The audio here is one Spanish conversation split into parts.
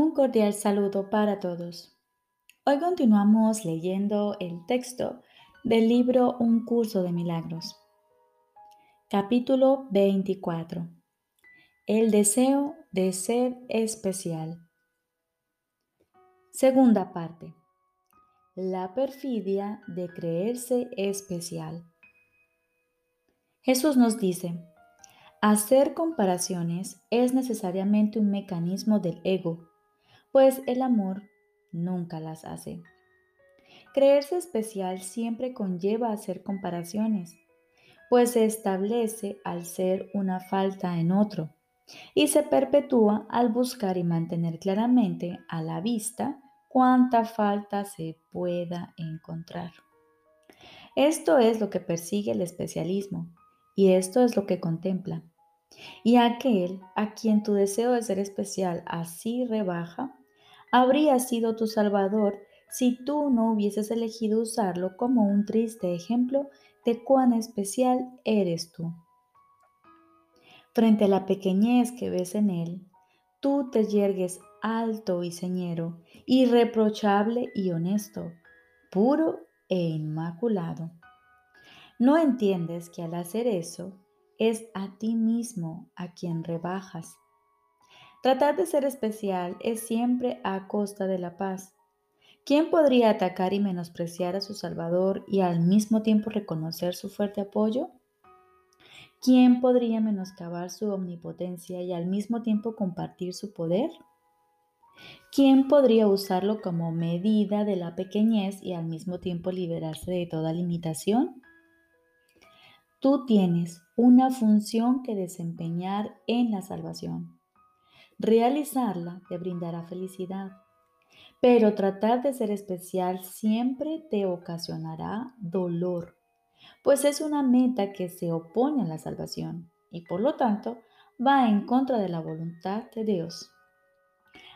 Un cordial saludo para todos. Hoy continuamos leyendo el texto del libro Un curso de milagros. Capítulo 24. El deseo de ser especial. Segunda parte. La perfidia de creerse especial. Jesús nos dice, hacer comparaciones es necesariamente un mecanismo del ego pues el amor nunca las hace. Creerse especial siempre conlleva hacer comparaciones, pues se establece al ser una falta en otro y se perpetúa al buscar y mantener claramente a la vista cuánta falta se pueda encontrar. Esto es lo que persigue el especialismo y esto es lo que contempla. Y aquel a quien tu deseo de ser especial así rebaja, habría sido tu Salvador si tú no hubieses elegido usarlo como un triste ejemplo de cuán especial eres tú. Frente a la pequeñez que ves en él, tú te yergues alto y señero, irreprochable y honesto, puro e inmaculado. No entiendes que al hacer eso es a ti mismo a quien rebajas Tratar de ser especial es siempre a costa de la paz. ¿Quién podría atacar y menospreciar a su Salvador y al mismo tiempo reconocer su fuerte apoyo? ¿Quién podría menoscabar su omnipotencia y al mismo tiempo compartir su poder? ¿Quién podría usarlo como medida de la pequeñez y al mismo tiempo liberarse de toda limitación? Tú tienes una función que desempeñar en la salvación. Realizarla te brindará felicidad, pero tratar de ser especial siempre te ocasionará dolor, pues es una meta que se opone a la salvación y por lo tanto va en contra de la voluntad de Dios.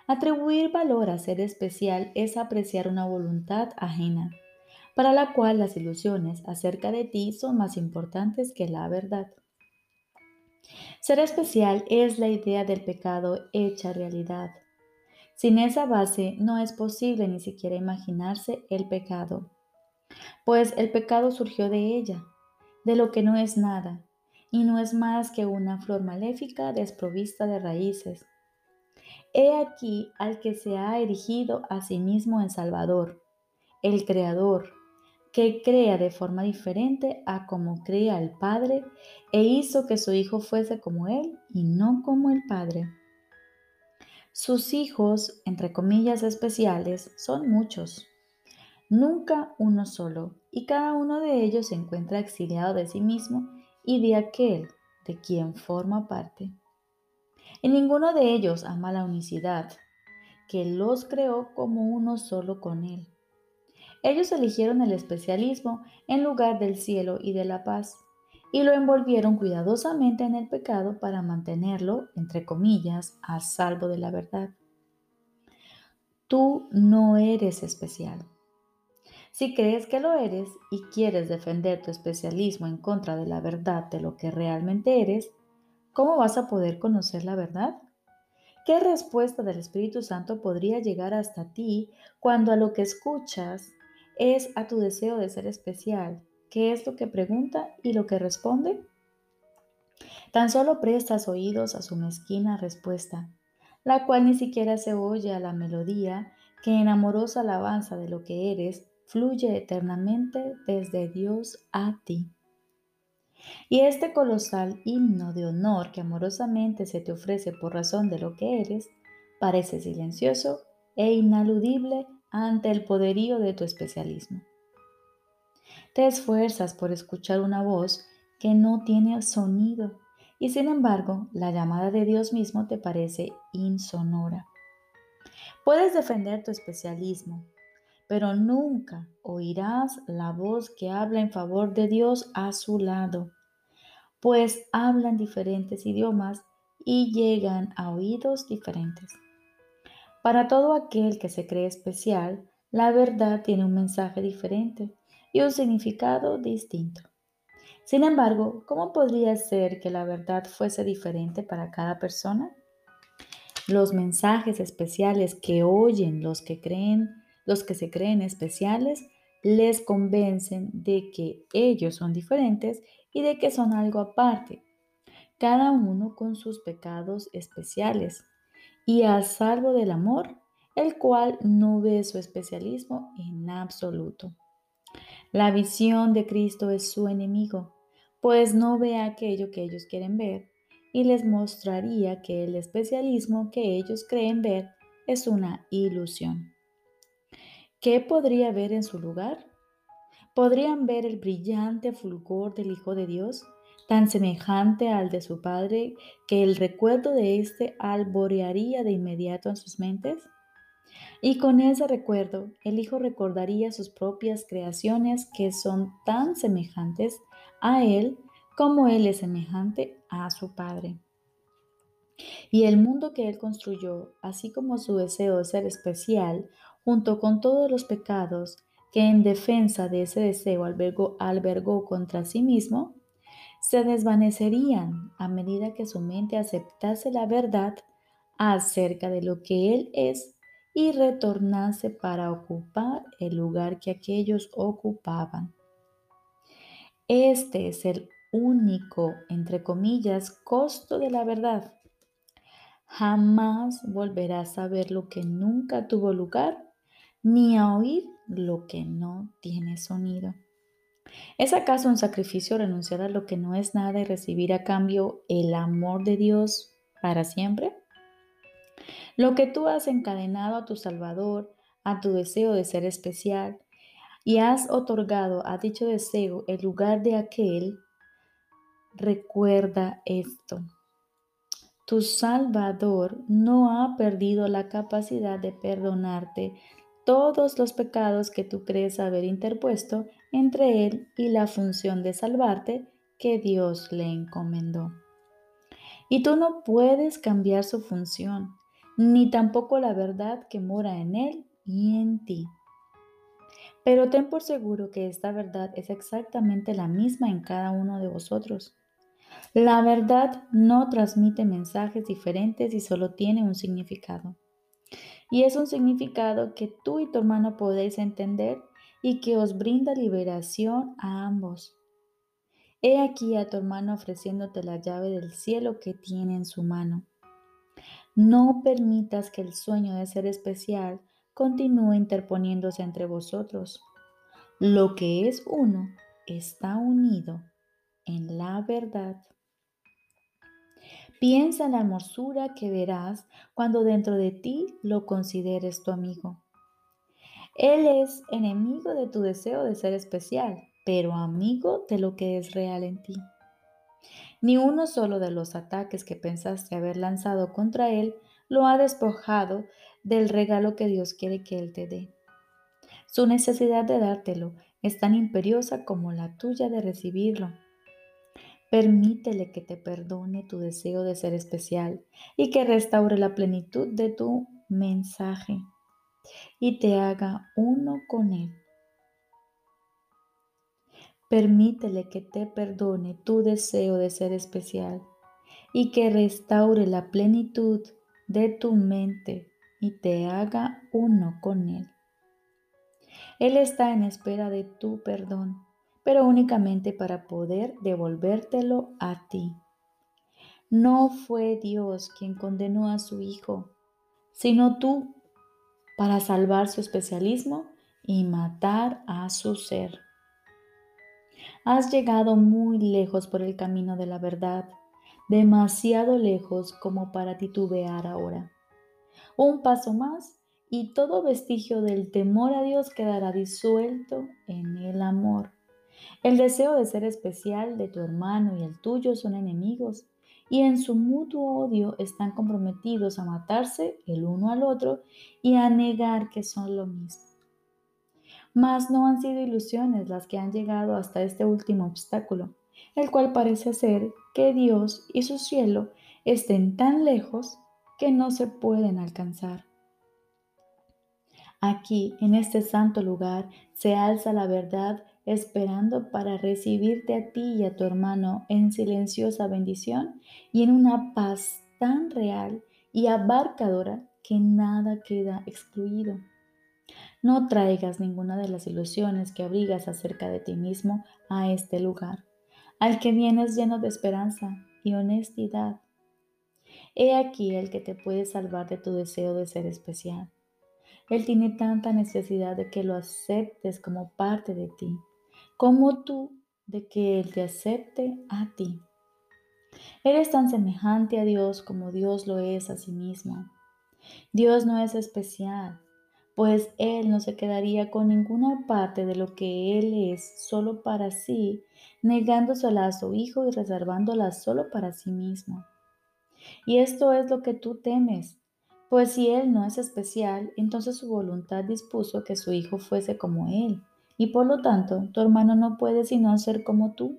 Atribuir valor a ser especial es apreciar una voluntad ajena, para la cual las ilusiones acerca de ti son más importantes que la verdad. Ser especial es la idea del pecado hecha realidad. Sin esa base no es posible ni siquiera imaginarse el pecado, pues el pecado surgió de ella, de lo que no es nada, y no es más que una flor maléfica desprovista de raíces. He aquí al que se ha erigido a sí mismo en Salvador, el Creador, que crea de forma diferente a como crea el Padre e hizo que su Hijo fuese como Él y no como el Padre. Sus hijos, entre comillas especiales, son muchos, nunca uno solo, y cada uno de ellos se encuentra exiliado de sí mismo y de aquel de quien forma parte. Y ninguno de ellos ama la unicidad, que los creó como uno solo con Él ellos eligieron el especialismo en lugar del cielo y de la paz, y lo envolvieron cuidadosamente en el pecado para mantenerlo, entre comillas, a salvo de la verdad. Tú no eres especial. Si crees que lo eres y quieres defender tu especialismo en contra de la verdad de lo que realmente eres, ¿cómo vas a poder conocer la verdad? ¿Qué respuesta del Espíritu Santo podría llegar hasta ti cuando a lo que escuchas es a tu deseo de ser especial. ¿Qué es lo que pregunta y lo que responde? Tan solo prestas oídos a su mezquina respuesta, la cual ni siquiera se oye a la melodía que en amorosa alabanza de lo que eres fluye eternamente desde Dios a ti. Y este colosal himno de honor que amorosamente se te ofrece por razón de lo que eres, parece silencioso e inaludible ante el poderío de tu especialismo. Te esfuerzas por escuchar una voz que no tiene sonido y sin embargo la llamada de Dios mismo te parece insonora. Puedes defender tu especialismo, pero nunca oirás la voz que habla en favor de Dios a su lado, pues hablan diferentes idiomas y llegan a oídos diferentes. Para todo aquel que se cree especial, la verdad tiene un mensaje diferente y un significado distinto. Sin embargo, ¿cómo podría ser que la verdad fuese diferente para cada persona? Los mensajes especiales que oyen los que creen, los que se creen especiales, les convencen de que ellos son diferentes y de que son algo aparte, cada uno con sus pecados especiales, y a salvo del amor, el cual no ve su especialismo en absoluto. La visión de Cristo es su enemigo, pues no ve aquello que ellos quieren ver y les mostraría que el especialismo que ellos creen ver es una ilusión. ¿Qué podría ver en su lugar? ¿Podrían ver el brillante fulgor del Hijo de Dios, tan semejante al de su Padre que el recuerdo de éste alborearía de inmediato en sus mentes? Y con ese recuerdo, el Hijo recordaría sus propias creaciones que son tan semejantes a Él como Él es semejante a su Padre. Y el mundo que Él construyó, así como su deseo de ser especial, junto con todos los pecados que en defensa de ese deseo albergó, albergó contra sí mismo, se desvanecerían a medida que su mente aceptase la verdad acerca de lo que Él es y retornase para ocupar el lugar que aquellos ocupaban. Este es el único, entre comillas, costo de la verdad. Jamás volverás a saber lo que nunca tuvo lugar, ni a oír lo que no tiene sonido. ¿Es acaso un sacrificio renunciar a lo que no es nada y recibir a cambio el amor de Dios para siempre? Lo que tú has encadenado a tu Salvador, a tu deseo de ser especial, y has otorgado a dicho deseo el lugar de aquel, recuerda esto. Tu Salvador no ha perdido la capacidad de perdonarte todos los pecados que tú crees haber interpuesto entre Él y la función de salvarte que Dios le encomendó. Y tú no puedes cambiar su función, ni tampoco la verdad que mora en Él y en ti. Pero ten por seguro que esta verdad es exactamente la misma en cada uno de vosotros. La verdad no transmite mensajes diferentes y solo tiene un significado. Y es un significado que tú y tu hermano podéis entender y que os brinda liberación a ambos. He aquí a tu hermano ofreciéndote la llave del cielo que tiene en su mano. No permitas que el sueño de ser especial continúe interponiéndose entre vosotros. Lo que es uno está unido en la verdad. Piensa en la hermosura que verás cuando dentro de ti lo consideres tu amigo. Él es enemigo de tu deseo de ser especial, pero amigo de lo que es real en ti. Ni uno solo de los ataques que pensaste haber lanzado contra Él lo ha despojado del regalo que Dios quiere que Él te dé. Su necesidad de dártelo es tan imperiosa como la tuya de recibirlo. Permítele que te perdone tu deseo de ser especial y que restaure la plenitud de tu mensaje y te haga uno con Él. Permítele que te perdone tu deseo de ser especial y que restaure la plenitud de tu mente y te haga uno con Él. Él está en espera de tu perdón, pero únicamente para poder devolvértelo a ti. No fue Dios quien condenó a su Hijo, sino tú, para salvar su especialismo y matar a su ser. Has llegado muy lejos por el camino de la verdad, demasiado lejos como para titubear ahora. Un paso más y todo vestigio del temor a Dios quedará disuelto en el amor. El deseo de ser especial de tu hermano y el tuyo son enemigos y en su mutuo odio están comprometidos a matarse el uno al otro y a negar que son lo mismo. Mas no han sido ilusiones las que han llegado hasta este último obstáculo, el cual parece ser que Dios y su cielo estén tan lejos que no se pueden alcanzar. Aquí, en este santo lugar, se alza la verdad esperando para recibirte a ti y a tu hermano en silenciosa bendición y en una paz tan real y abarcadora que nada queda excluido. No traigas ninguna de las ilusiones que abrigas acerca de ti mismo a este lugar, al que vienes lleno de esperanza y honestidad. He aquí el que te puede salvar de tu deseo de ser especial. Él tiene tanta necesidad de que lo aceptes como parte de ti, como tú de que Él te acepte a ti. Eres tan semejante a Dios como Dios lo es a sí mismo. Dios no es especial, pues Él no se quedaría con ninguna parte de lo que Él es solo para sí, negándosela a su Hijo y reservándola solo para sí mismo. Y esto es lo que tú temes, pues si Él no es especial, entonces su voluntad dispuso que su Hijo fuese como Él, y por lo tanto tu hermano no puede sino ser como tú.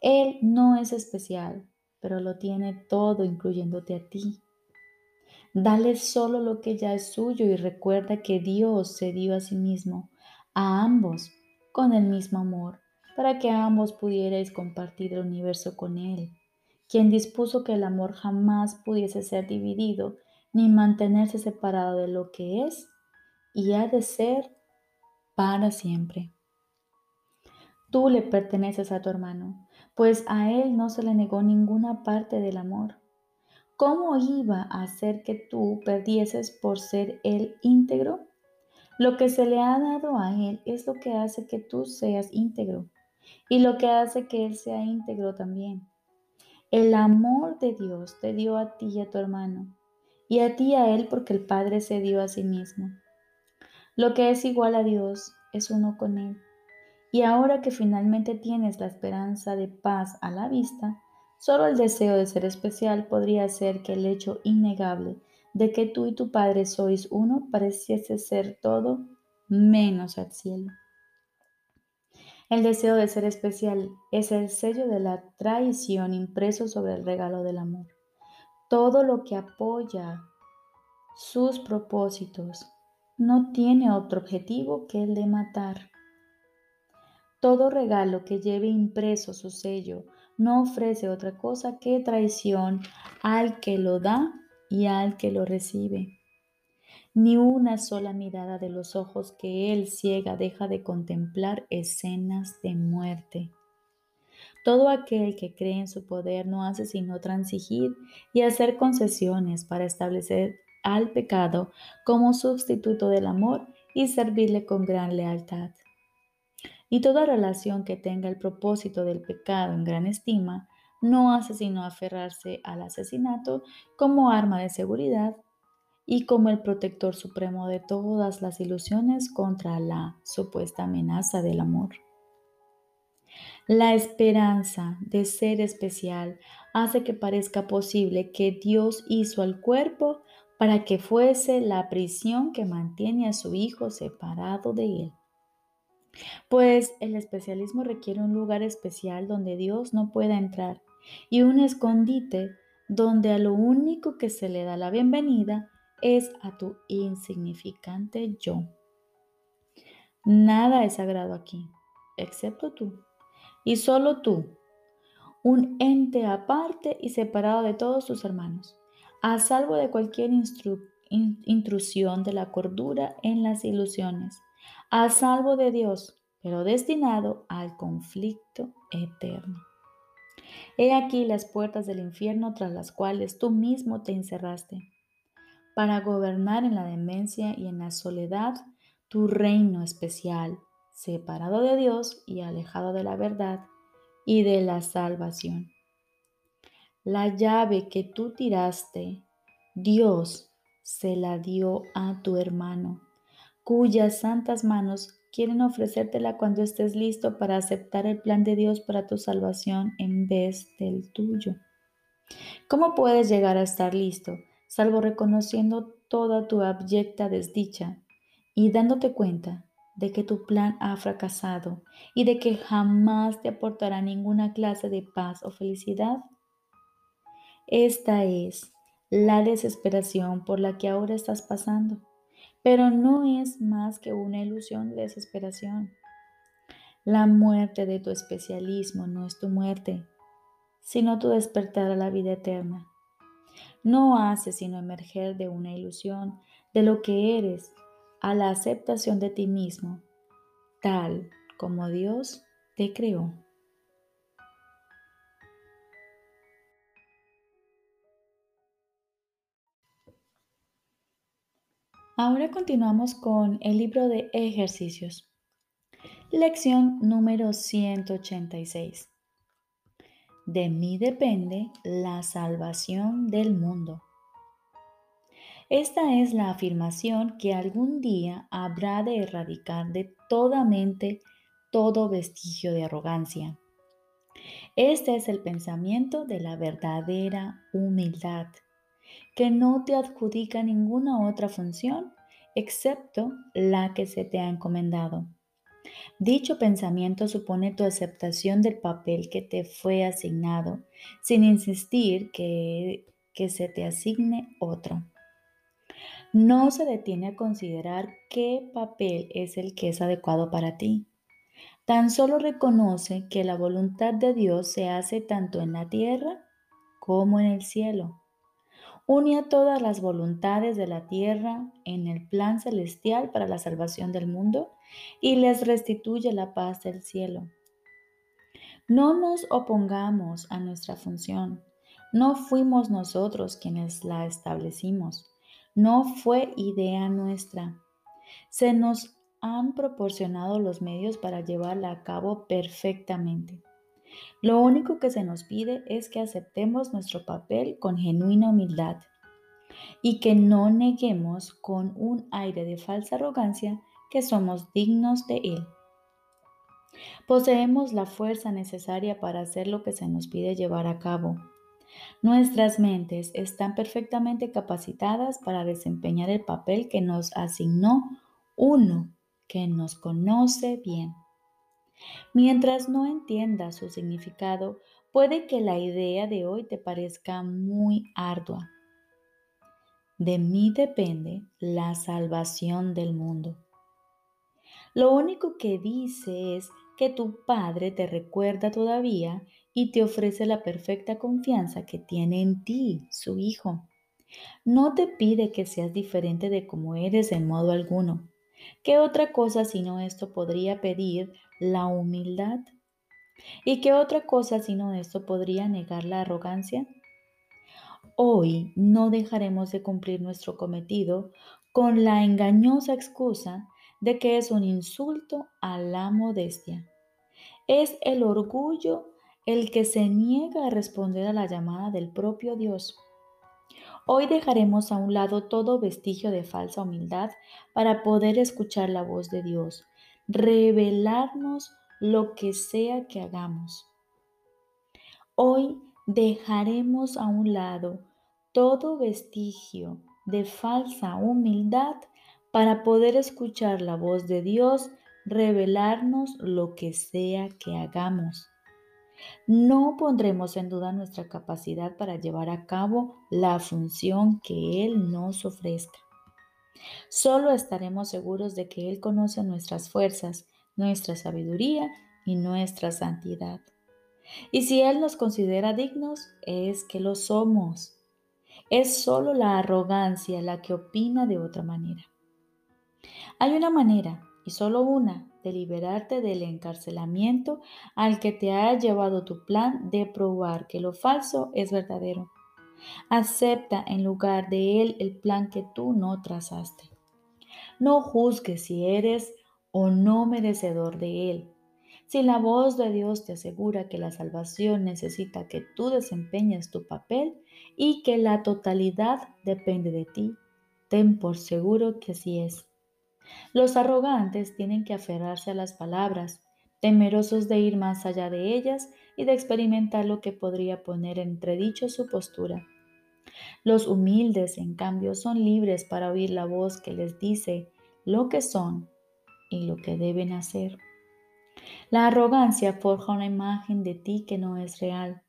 Él no es especial, pero lo tiene todo incluyéndote a ti. Dale solo lo que ya es suyo y recuerda que Dios se dio a sí mismo, a ambos, con el mismo amor, para que ambos pudierais compartir el universo con Él, quien dispuso que el amor jamás pudiese ser dividido ni mantenerse separado de lo que es y ha de ser para siempre. Tú le perteneces a tu hermano, pues a él no se le negó ninguna parte del amor. ¿Cómo iba a hacer que tú perdieses por ser él íntegro? Lo que se le ha dado a él es lo que hace que tú seas íntegro y lo que hace que él sea íntegro también. El amor de Dios te dio a ti y a tu hermano, y a ti y a él porque el Padre se dio a sí mismo. Lo que es igual a Dios es uno con él. Y ahora que finalmente tienes la esperanza de paz a la vista, Solo el deseo de ser especial podría hacer que el hecho innegable de que tú y tu Padre sois uno pareciese ser todo menos al cielo. El deseo de ser especial es el sello de la traición impreso sobre el regalo del amor. Todo lo que apoya sus propósitos no tiene otro objetivo que el de matar. Todo regalo que lleve impreso su sello no ofrece otra cosa que traición al que lo da y al que lo recibe. Ni una sola mirada de los ojos que él ciega deja de contemplar escenas de muerte. Todo aquel que cree en su poder no hace sino transigir y hacer concesiones para establecer al pecado como sustituto del amor y servirle con gran lealtad y toda relación que tenga el propósito del pecado en gran estima no hace sino aferrarse al asesinato como arma de seguridad y como el protector supremo de todas las ilusiones contra la supuesta amenaza del amor. La esperanza de ser especial hace que parezca posible que Dios hizo al cuerpo para que fuese la prisión que mantiene a su Hijo separado de él. Pues el especialismo requiere un lugar especial donde Dios no pueda entrar y un escondite donde a lo único que se le da la bienvenida es a tu insignificante yo. Nada es sagrado aquí, excepto tú, y solo tú, un ente aparte y separado de todos tus hermanos, a salvo de cualquier intrusión de la cordura en las ilusiones a salvo de Dios, pero destinado al conflicto eterno. He aquí las puertas del infierno tras las cuales tú mismo te encerraste, para gobernar en la demencia y en la soledad tu reino especial, separado de Dios y alejado de la verdad y de la salvación. La llave que tú tiraste, Dios se la dio a tu hermano cuyas santas manos quieren ofrecértela cuando estés listo para aceptar el plan de Dios para tu salvación en vez del tuyo. ¿Cómo puedes llegar a estar listo, salvo reconociendo toda tu abyecta desdicha y dándote cuenta de que tu plan ha fracasado y de que jamás te aportará ninguna clase de paz o felicidad? Esta es la desesperación por la que ahora estás pasando pero no es más que una ilusión de desesperación. La muerte de tu especialismo no es tu muerte, sino tu despertar a la vida eterna. No hace sino emerger de una ilusión de lo que eres a la aceptación de ti mismo, tal como Dios te creó. Ahora continuamos con el libro de ejercicios. Lección número 186. De mí depende la salvación del mundo. Esta es la afirmación que algún día habrá de erradicar de toda mente todo vestigio de arrogancia. Este es el pensamiento de la verdadera humildad, que no te adjudica ninguna otra función excepto la que se te ha encomendado. Dicho pensamiento supone tu aceptación del papel que te fue asignado, sin insistir que, que se te asigne otro no se detiene a considerar qué papel es el que es adecuado para ti. Tan solo reconoce que la voluntad de Dios se hace tanto en la tierra como en el cielo. Une a todas las voluntades de la tierra en el plan celestial para la salvación del mundo y les restituye la paz del cielo. No nos opongamos a nuestra función. No fuimos nosotros quienes la establecimos. No fue idea nuestra. Se nos han proporcionado los medios para llevarla a cabo perfectamente. Lo único que se nos pide es que aceptemos nuestro papel con genuina humildad y que no neguemos con un aire de falsa arrogancia que somos dignos de Él. Poseemos la fuerza necesaria para hacer lo que se nos pide llevar a cabo Nuestras mentes están perfectamente capacitadas para desempeñar el papel que nos asignó uno que nos conoce bien. Mientras no entiendas su significado, puede que la idea de hoy te parezca muy ardua. De mí depende la salvación del mundo. Lo único que dice es que tu Padre te recuerda todavía y te ofrece la perfecta confianza que tiene en ti, su Hijo. No te pide que seas diferente de como eres en modo alguno. ¿Qué otra cosa sino esto podría pedir la humildad? ¿Y qué otra cosa sino esto podría negar la arrogancia? Hoy no dejaremos de cumplir nuestro cometido con la engañosa excusa de que es un insulto a la modestia. Es el orgullo el que se niega a responder a la llamada del propio Dios. Hoy dejaremos a un lado todo vestigio de falsa humildad para poder escuchar la voz de Dios, revelarnos lo que sea que hagamos. Hoy dejaremos a un lado todo vestigio de falsa humildad para poder escuchar la voz de Dios, revelarnos lo que sea que hagamos. No pondremos en duda nuestra capacidad para llevar a cabo la función que Él nos ofrezca. Solo estaremos seguros de que Él conoce nuestras fuerzas, nuestra sabiduría y nuestra santidad. Y si Él nos considera dignos, es que lo somos. Es solo la arrogancia la que opina de otra manera. Hay una manera, y solo una, de liberarte del encarcelamiento al que te ha llevado tu plan de probar que lo falso es verdadero. Acepta en lugar de él el plan que tú no trazaste. No juzgues si eres o no merecedor de él. Si la voz de Dios te asegura que la salvación necesita que tú desempeñes tu papel y que la totalidad depende de ti, ten por seguro que así es. Los arrogantes tienen que aferrarse a las palabras, temerosos de ir más allá de ellas y de experimentar lo que podría poner en entredicho su postura. Los humildes, en cambio, son libres para oír la voz que les dice lo que son y lo que deben hacer. La arrogancia forja una imagen de ti que no es real.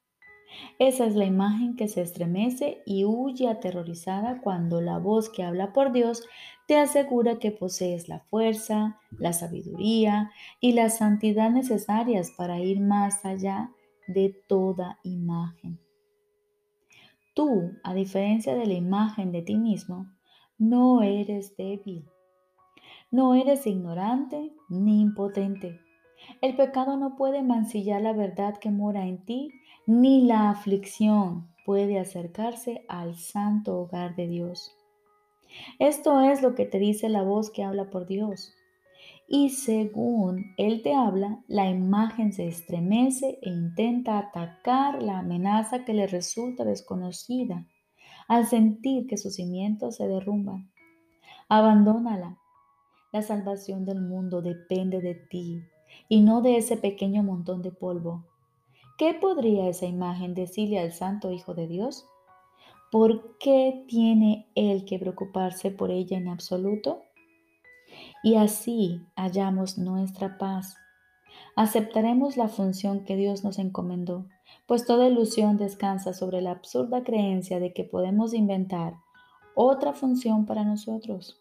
Esa es la imagen que se estremece y huye aterrorizada cuando la voz que habla por Dios te asegura que posees la fuerza, la sabiduría y la santidad necesarias para ir más allá de toda imagen. tú, a diferencia de la imagen de ti mismo, no eres débil. No eres ignorante ni impotente. El pecado no puede mancillar la verdad que mora en ti, ni la aflicción puede acercarse al santo hogar de Dios. Esto es lo que te dice la voz que habla por Dios. Y según Él te habla, la imagen se estremece e intenta atacar la amenaza que le resulta desconocida al sentir que sus cimientos se derrumban. Abandónala la salvación del mundo depende de ti y no de ese pequeño montón de polvo. ¿Qué podría esa imagen decirle al Santo Hijo de Dios? ¿Por qué tiene Él que preocuparse por ella en absoluto? Y así hallamos nuestra paz. Aceptaremos la función que Dios nos encomendó, pues toda ilusión descansa sobre la absurda creencia de que podemos inventar otra función para nosotros.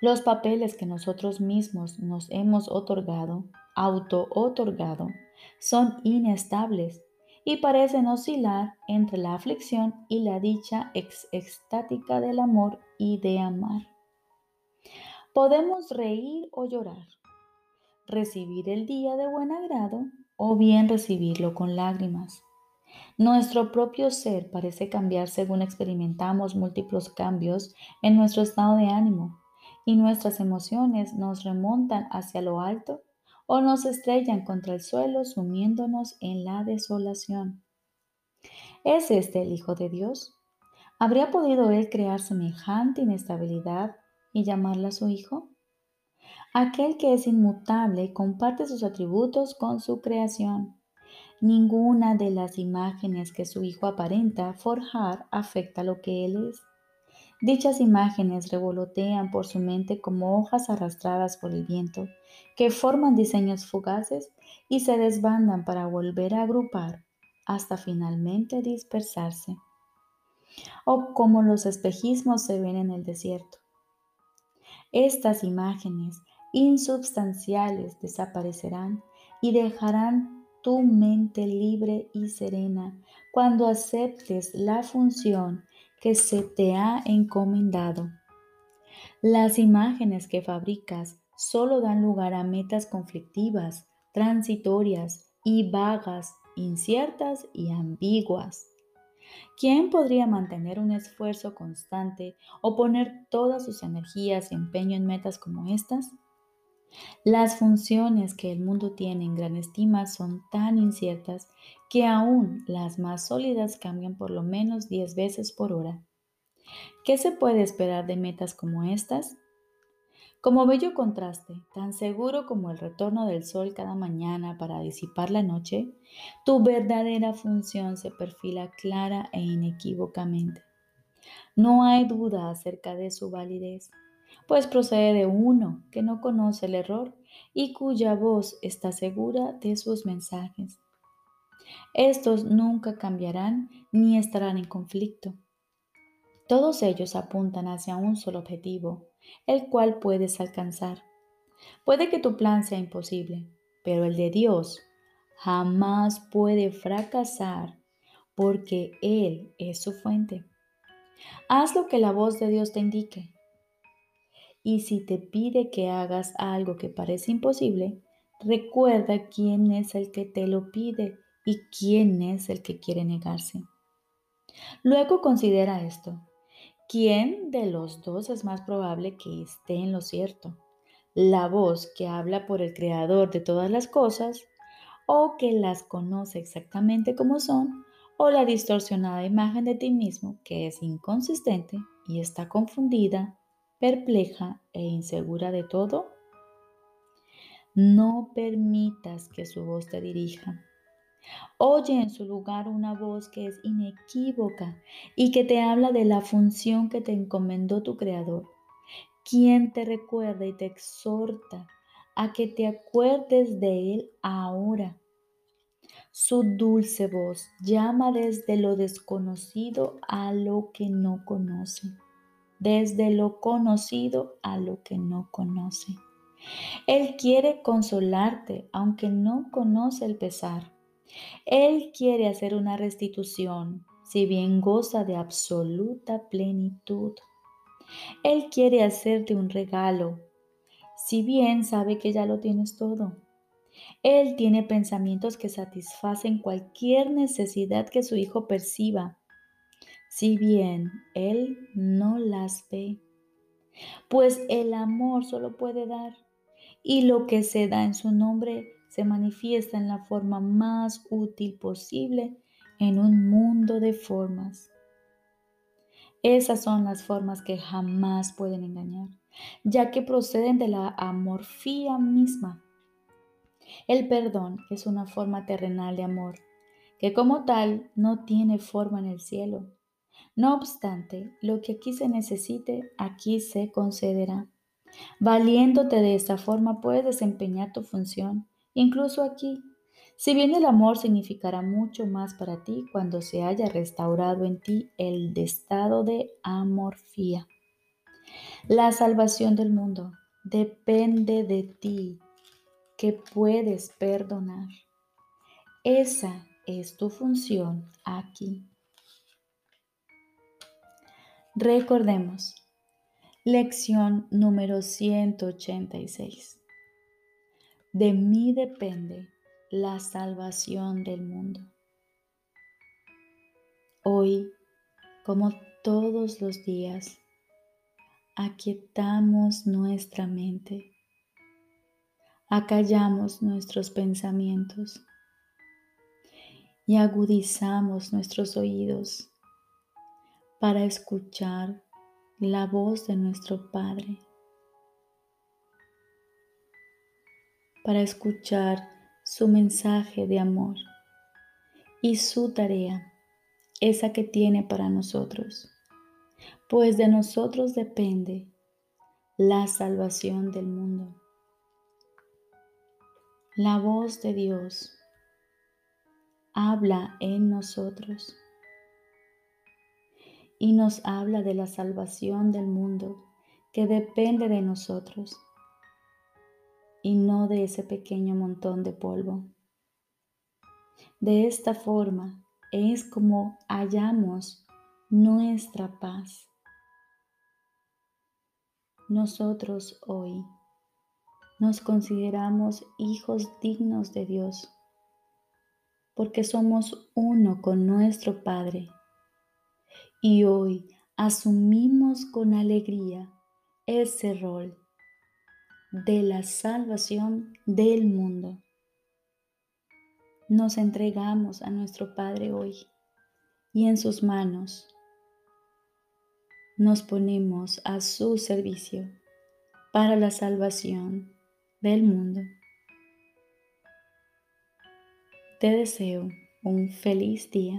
Los papeles que nosotros mismos nos hemos otorgado, auto-otorgado, son inestables y parecen oscilar entre la aflicción y la dicha ex extática del amor y de amar. Podemos reír o llorar, recibir el día de buen agrado o bien recibirlo con lágrimas. Nuestro propio ser parece cambiar según experimentamos múltiples cambios en nuestro estado de ánimo y nuestras emociones nos remontan hacia lo alto o nos estrellan contra el suelo sumiéndonos en la desolación. ¿Es este el Hijo de Dios? ¿Habría podido Él crear semejante inestabilidad y llamarla su Hijo? Aquel que es inmutable comparte sus atributos con su creación. Ninguna de las imágenes que su Hijo aparenta forjar afecta lo que Él es. Dichas imágenes revolotean por su mente como hojas arrastradas por el viento, que forman diseños fugaces y se desbandan para volver a agrupar hasta finalmente dispersarse. O como los espejismos se ven en el desierto. Estas imágenes insubstanciales desaparecerán y dejarán tu mente libre y serena cuando aceptes la función que se te ha encomendado. Las imágenes que fabricas solo dan lugar a metas conflictivas, transitorias y vagas, inciertas y ambiguas. ¿Quién podría mantener un esfuerzo constante o poner todas sus energías y empeño en metas como estas? Las funciones que el mundo tiene en gran estima son tan inciertas que aún las más sólidas cambian por lo menos 10 veces por hora. ¿Qué se puede esperar de metas como estas? Como bello contraste, tan seguro como el retorno del sol cada mañana para disipar la noche, tu verdadera función se perfila clara e inequívocamente. No hay duda acerca de su validez pues procede de uno que no conoce el error y cuya voz está segura de sus mensajes. Estos nunca cambiarán ni estarán en conflicto. Todos ellos apuntan hacia un solo objetivo, el cual puedes alcanzar. Puede que tu plan sea imposible, pero el de Dios jamás puede fracasar porque Él es su fuente. Haz lo que la voz de Dios te indique y si te pide que hagas algo que parece imposible, recuerda quién es el que te lo pide y quién es el que quiere negarse. Luego considera esto. ¿Quién de los dos es más probable que esté en lo cierto? ¿La voz que habla por el creador de todas las cosas o que las conoce exactamente como son o la distorsionada imagen de ti mismo que es inconsistente y está confundida perpleja e insegura de todo? No permitas que su voz te dirija. Oye en su lugar una voz que es inequívoca y que te habla de la función que te encomendó tu Creador, quien te recuerda y te exhorta a que te acuerdes de Él ahora. Su dulce voz llama desde lo desconocido a lo que no conoce desde lo conocido a lo que no conoce. Él quiere consolarte aunque no conoce el pesar. Él quiere hacer una restitución si bien goza de absoluta plenitud. Él quiere hacerte un regalo, si bien sabe que ya lo tienes todo. Él tiene pensamientos que satisfacen cualquier necesidad que su hijo perciba, si bien Él no las ve. Pues el amor solo puede dar, y lo que se da en su nombre se manifiesta en la forma más útil posible en un mundo de formas. Esas son las formas que jamás pueden engañar, ya que proceden de la amorfía misma. El perdón es una forma terrenal de amor, que como tal no tiene forma en el cielo. No obstante, lo que aquí se necesite, aquí se concederá. Valiéndote de esta forma puedes desempeñar tu función, incluso aquí. Si bien el amor significará mucho más para ti cuando se haya restaurado en ti el estado de amorfía. La salvación del mundo depende de ti que puedes perdonar. Esa es tu función aquí. Recordemos, lección número 186. De mí depende la salvación del mundo. Hoy, como todos los días, aquietamos nuestra mente acallamos nuestros pensamientos y agudizamos nuestros oídos para escuchar la voz de nuestro Padre, para escuchar su mensaje de amor y su tarea, esa que tiene para nosotros, pues de nosotros depende la salvación del mundo. La voz de Dios habla en nosotros y nos habla de la salvación del mundo que depende de nosotros y no de ese pequeño montón de polvo. De esta forma es como hallamos nuestra paz. Nosotros hoy nos consideramos hijos dignos de Dios, porque somos uno con nuestro Padre. Y hoy asumimos con alegría ese rol de la salvación del mundo. Nos entregamos a nuestro Padre hoy y en sus manos nos ponemos a su servicio para la salvación del mundo. Te deseo un feliz día.